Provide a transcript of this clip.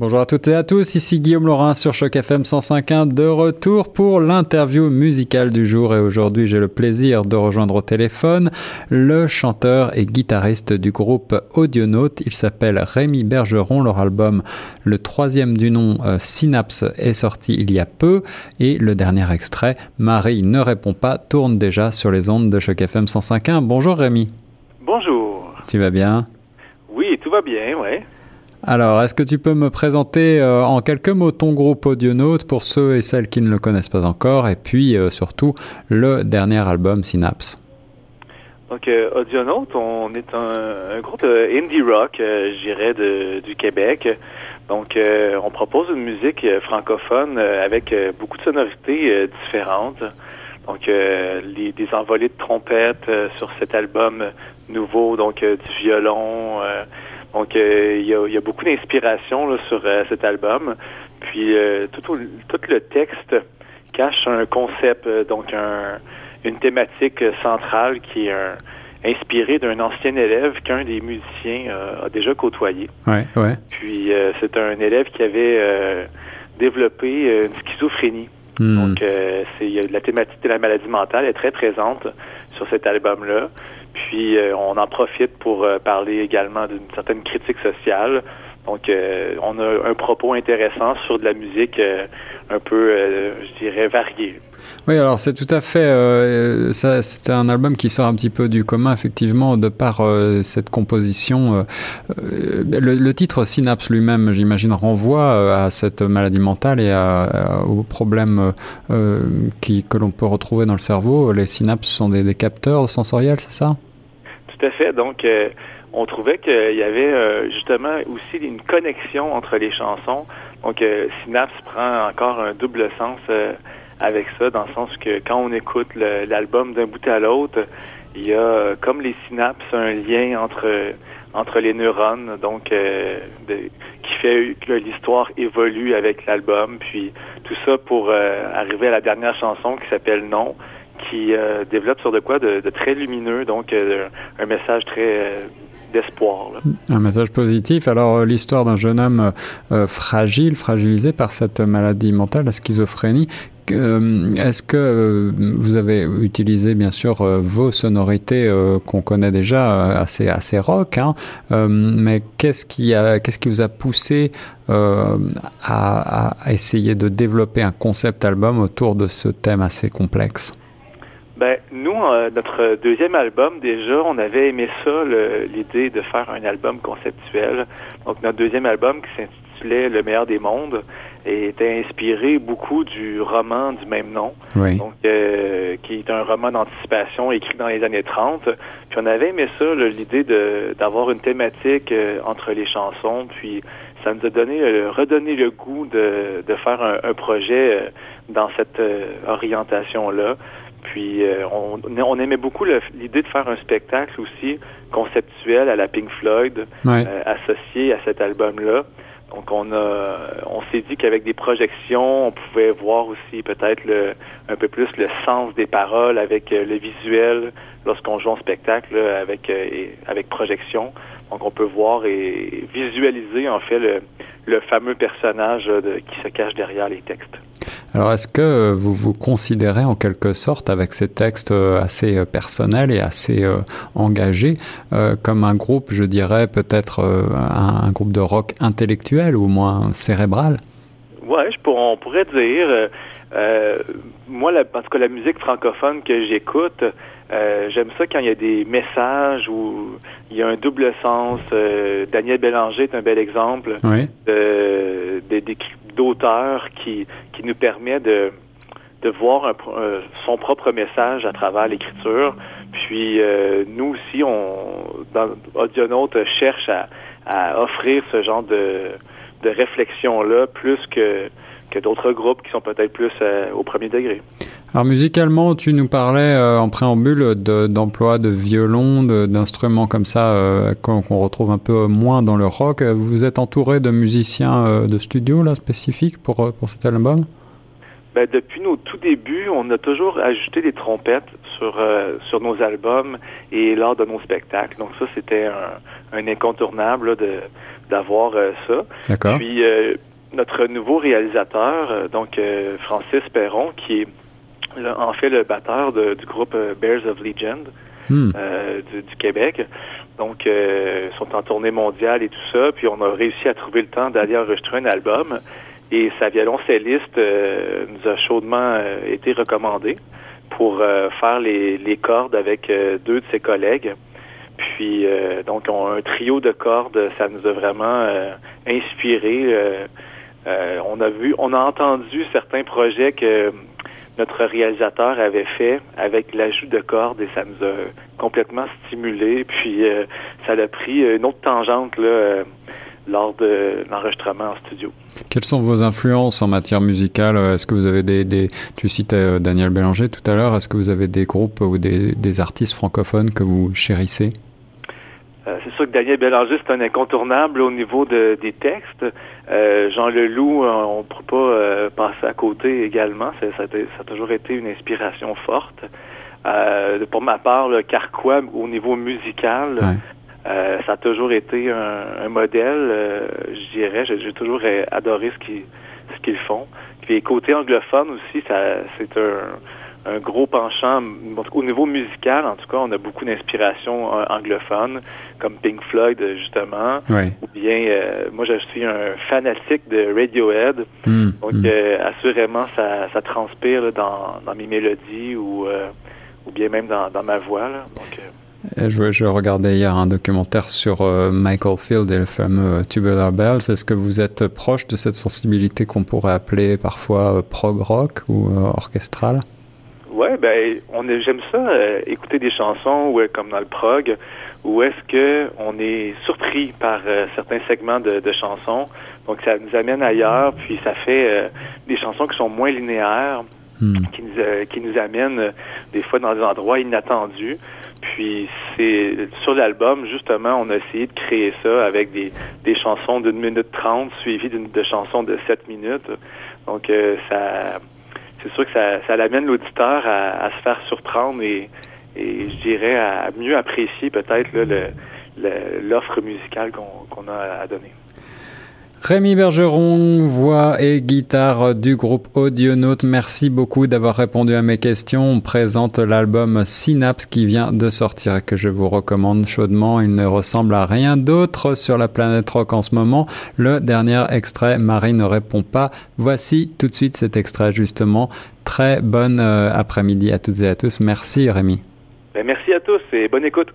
Bonjour à toutes et à tous, ici Guillaume Laurin sur Choc FM 105.1 de retour pour l'interview musicale du jour et aujourd'hui j'ai le plaisir de rejoindre au téléphone le chanteur et guitariste du groupe Audionaute. Il s'appelle Rémi Bergeron, leur album le troisième du nom euh, Synapse est sorti il y a peu et le dernier extrait Marie ne répond pas tourne déjà sur les ondes de Choc FM 105.1. Bonjour Rémi. Bonjour. Tu vas bien? Oui, tout va bien, ouais. Alors, est-ce que tu peux me présenter euh, en quelques mots ton groupe Audionaute pour ceux et celles qui ne le connaissent pas encore, et puis euh, surtout le dernier album Synapse? Donc, euh, Audionaute, on est un, groupe indie rock, je dirais, du Québec. Donc, on propose une musique francophone avec beaucoup de sonorités différentes. Donc, les, des envolées de trompettes sur cet album nouveau, donc du violon donc, euh, il y, a, beaucoup d'inspiration sur euh, cet album. Puis, euh, tout, tout le texte cache un concept, donc un, une thématique centrale qui est inspirée d'un ancien élève qu'un des musiciens a déjà côtoyé. Ouais, ouais. Puis, c'est un élève qui avait développé une schizophrénie. Hmm. Donc, c'est la thématique de la maladie mentale est très présente sur cet album-là. Puis euh, on en profite pour euh, parler également d'une certaine critique sociale. Donc euh, on a un propos intéressant sur de la musique un peu, je dirais, variée. Oui, alors c'est tout à fait. c'est un album qui sort un petit peu du commun, effectivement, de par cette composition. Le, titre Synapse lui-même, j'imagine, renvoie à cette maladie mentale et aux problèmes qui, que l'on peut retrouver dans le cerveau. Les synapses sont des capteurs sensoriels, c'est ça? Tout à fait. Donc, euh, on trouvait qu'il y avait euh, justement aussi une connexion entre les chansons. Donc, euh, Synapse prend encore un double sens avec ça, dans le sens que quand on écoute l'album d'un bout à l'autre, il y a comme les synapses un lien entre entre les neurones, donc qui fait que l'histoire évolue avec l'album, puis tout ça pour arriver à la dernière chanson qui s'appelle Non, qui euh, développe sur de quoi de, très lumineux, donc euh, un message très euh, d'espoir. Un message positif. Alors, l'histoire d'un jeune homme fragile, fragilisé par cette maladie mentale, la schizophrénie. Est-ce que vous avez utilisé bien sûr vos sonorités qu'on connaît déjà assez assez rock, hein, mais qu'est-ce qui qu'est-ce qui vous a poussé à essayer de développer un concept album autour de ce thème assez complexe? Ben, nous, euh, notre deuxième album, déjà, on avait aimé ça, l'idée de faire un album conceptuel. Donc, notre deuxième album qui s'intitulait Le meilleur des mondes était inspiré beaucoup du roman du même nom, donc euh, qui est un roman d'anticipation écrit dans les années 30. Puis on avait aimé ça, l'idée d'avoir une thématique euh, entre les chansons, puis ça nous a donné redonné le goût de, de faire un, un projet dans cette orientation-là. Puis euh, on, aimait beaucoup l'idée de faire un spectacle aussi conceptuel à la Pink Floyd euh, associé à cet album-là. Donc on a on s'est dit qu'avec des projections, on pouvait voir aussi peut-être le un peu plus le sens des paroles avec euh, le visuel lorsqu'on joue en spectacle avec avec projection. Donc on peut voir et visualiser en fait le, le fameux personnage qui se cache derrière les textes. Alors, est-ce que vous vous considérez en quelque sorte, avec ces textes euh, assez euh, personnels et assez euh, engagés, comme un groupe, je dirais, peut-être un, groupe de rock intellectuel ou moins cérébral? Ouais, je on pourrait dire. moi, la, en tout cas, la musique francophone que j'écoute, j'aime ça quand il y a des messages où il y a un double sens. Daniel Bélanger est un bel exemple oui. de, de, d'auteur qui, qui nous permet de, de voir euh, son propre message à travers l'écriture. Puis euh, nous aussi, on, dans Audionaute, cherche à, à offrir ce genre de, de réflexion-là plus que, que d'autres groupes qui sont peut-être plus euh, au premier degré. Alors musicalement, tu nous parlais en préambule d'emploi de, violon, d'instruments comme ça qu'on retrouve un peu moins dans le rock. Vous êtes entouré de musiciens de studio là spécifiques pour, pour cet album? Ben, depuis nos tout débuts, on a toujours ajouté des trompettes sur euh, sur nos albums et lors de nos spectacles. Donc ça, c'était un, un incontournable de d'avoir ça. D'accord. Puis notre nouveau réalisateur, donc Francis Perron, qui est en fait le batteur du groupe Bears of Legend hmm. du, du, Québec. Donc, ils sont en tournée mondiale et tout ça. Puis on a réussi à trouver le temps d'aller enregistrer un album. Et sa violoncelliste euh, nous a chaudement euh, été recommandé pour euh, faire les, les, cordes avec deux de ses collègues. Puis donc on a un trio de cordes, ça nous a vraiment inspiré. On a vu, on a entendu certains projets que notre réalisateur avait fait avec l'ajout de cordes et ça nous a complètement stimulé. Puis ça a pris une autre tangente là lors de l'enregistrement en studio. Quelles sont vos influences en matière musicale? Est-ce que vous avez des, tu cites euh, Daniel Bélanger tout à l'heure, est-ce que vous avez des groupes ou des, artistes francophones que vous chérissez? euh, c'est sûr que Daniel Bélanger, c'est un incontournable au niveau de, des textes. Euh, Jean Leloup, on ne peut pas passer à côté également. Ça, ça, a toujours été une inspiration forte. pour ma part, le Carquois, au niveau musical, euh, ça a toujours été un, modèle, euh, je dirais. J'ai toujours adoré ce qu'ils ce qu'ils font. Puis côté anglophone aussi, ça c'est un, un gros penchant. Au niveau musical, en tout cas, on a beaucoup d'inspiration euh, anglophone, comme Pink Floyd justement. Ou bien, moi je suis un fanatique de Radiohead. Hmm. Donc hmm. assurément, ça, ça transpire dans, dans mes mélodies ou ou bien même dans, dans ma voix. Là. Donc, je, je, regardais hier un documentaire sur euh, Michael Field et le fameux euh, Tubular Bells. Est-ce que vous êtes proche de cette sensibilité qu'on pourrait appeler parfois euh, prog rock ou orchestrale Ouais, ben, on j'aime ça écouter des chansons où, comme dans le prog, où est-ce que on est surpris par certains segments de, de, chansons? Donc ça nous amène ailleurs, puis ça fait des chansons qui sont moins linéaires, hmm. qui nous qui nous amènent des fois dans des endroits inattendus. Puis c'est sur l'album, justement, on a essayé de créer ça avec des, des chansons d'une minute trente suivies d'une de chansons de sept minutes. Donc euh, ça c'est sûr que ça, ça l'amène l'auditeur à, à, se faire surprendre et, et je dirais à mieux apprécier peut-être l'offre musicale qu'on a à donner. Rémi Bergeron, voix et guitare du groupe Audionaute. Merci beaucoup d'avoir répondu à mes questions. On présente l'album Synapse qui vient de sortir et que je vous recommande chaudement. Il ne ressemble à rien d'autre sur la planète rock en ce moment. Le dernier extrait, Marie ne répond pas. Voici tout de suite cet extrait justement. Très bonne euh, après-midi à toutes et à tous. Merci Rémi. Ben, merci à tous et bonne écoute.